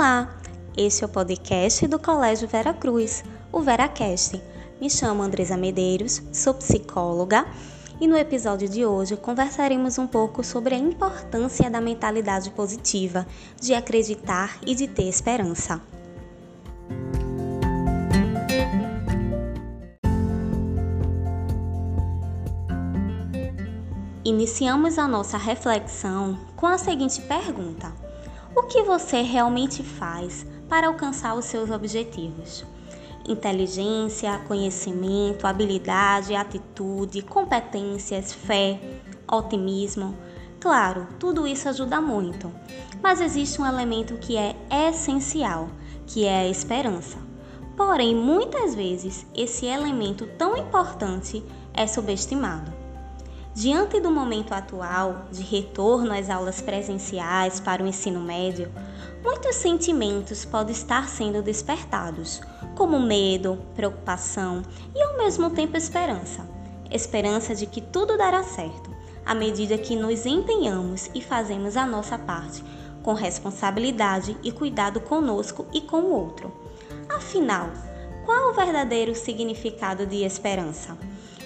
Olá, este é o podcast do Colégio Vera Cruz, o VeraCast. Me chamo Andresa Medeiros, sou psicóloga e no episódio de hoje conversaremos um pouco sobre a importância da mentalidade positiva, de acreditar e de ter esperança. Iniciamos a nossa reflexão com a seguinte pergunta: O que você realmente faz para alcançar os seus objetivos? Inteligência, conhecimento, habilidade, atitude, competências, fé, otimismo. Claro, tudo isso ajuda muito, mas existe um elemento que é essencial, que é a esperança. Porém, muitas vezes esse elemento tão importante é subestimado. Diante do momento atual de retorno às aulas presenciais para o ensino médio, muitos sentimentos podem estar sendo despertados, como medo, preocupação e ao mesmo tempo esperança. Esperança de que tudo dará certo, à medida que nos empenhamos e fazemos a nossa parte, com responsabilidade e cuidado conosco e com o outro. Afinal, qual o verdadeiro significado de esperança?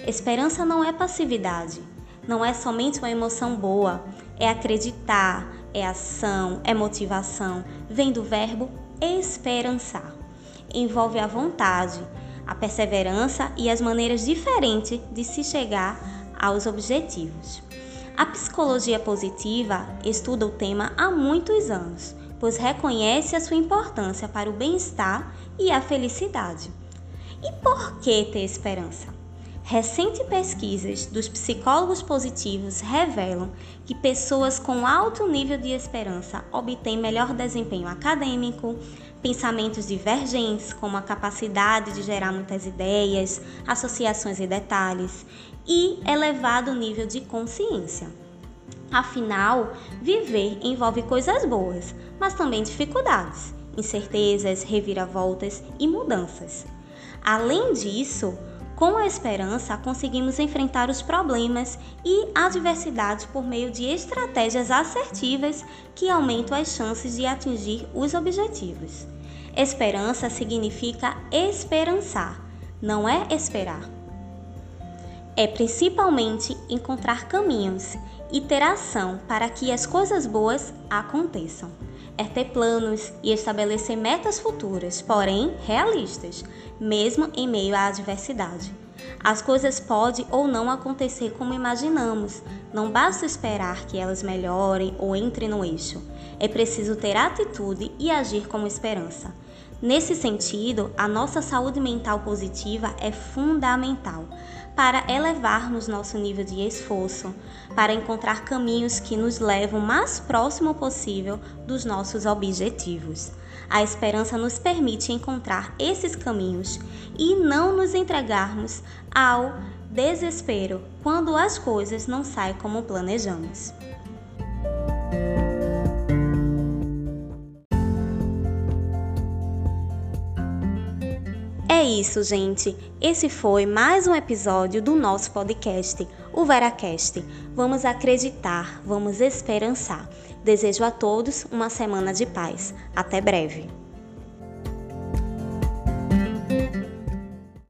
Esperança não é passividade não é somente uma emoção boa, é acreditar, é ação, é motivação. Vem do verbo esperançar. Envolve a vontade, a perseverança e as maneiras diferentes de se chegar aos objetivos. A psicologia positiva estuda o tema há muitos anos, pois reconhece a sua importância para o bem-estar e a felicidade. E por que ter esperança? Recentes pesquisas dos psicólogos positivos revelam que pessoas com alto nível de esperança obtêm melhor desempenho acadêmico, pensamentos divergentes, como a capacidade de gerar muitas ideias, associações e detalhes, e elevado nível de consciência. Afinal, viver envolve coisas boas, mas também dificuldades, incertezas, reviravoltas e mudanças. Além disso, com a esperança, conseguimos enfrentar os problemas e adversidades por meio de estratégias assertivas que aumentam as chances de atingir os objetivos. Esperança significa esperançar, não é esperar. É principalmente encontrar caminhos e ter ação para que as coisas boas aconteçam é ter planos e estabelecer metas futuras, porém realistas, mesmo em meio à adversidade. As coisas podem ou não acontecer como imaginamos, não basta esperar que elas melhorem ou entrem no eixo. É preciso ter atitude e agir com esperança. Nesse sentido, a nossa saúde mental positiva é fundamental para elevarmos nosso nível de esforço, para encontrar caminhos que nos levam mais próximo possível dos nossos objetivos. A esperança nos permite encontrar esses caminhos e não nos entregarmos ao desespero quando as coisas não saem como planejamos. Isso, gente. Esse foi mais um episódio do nosso podcast, o Veracast. Vamos acreditar, vamos esperançar. Desejo a todos uma semana de paz. Até breve.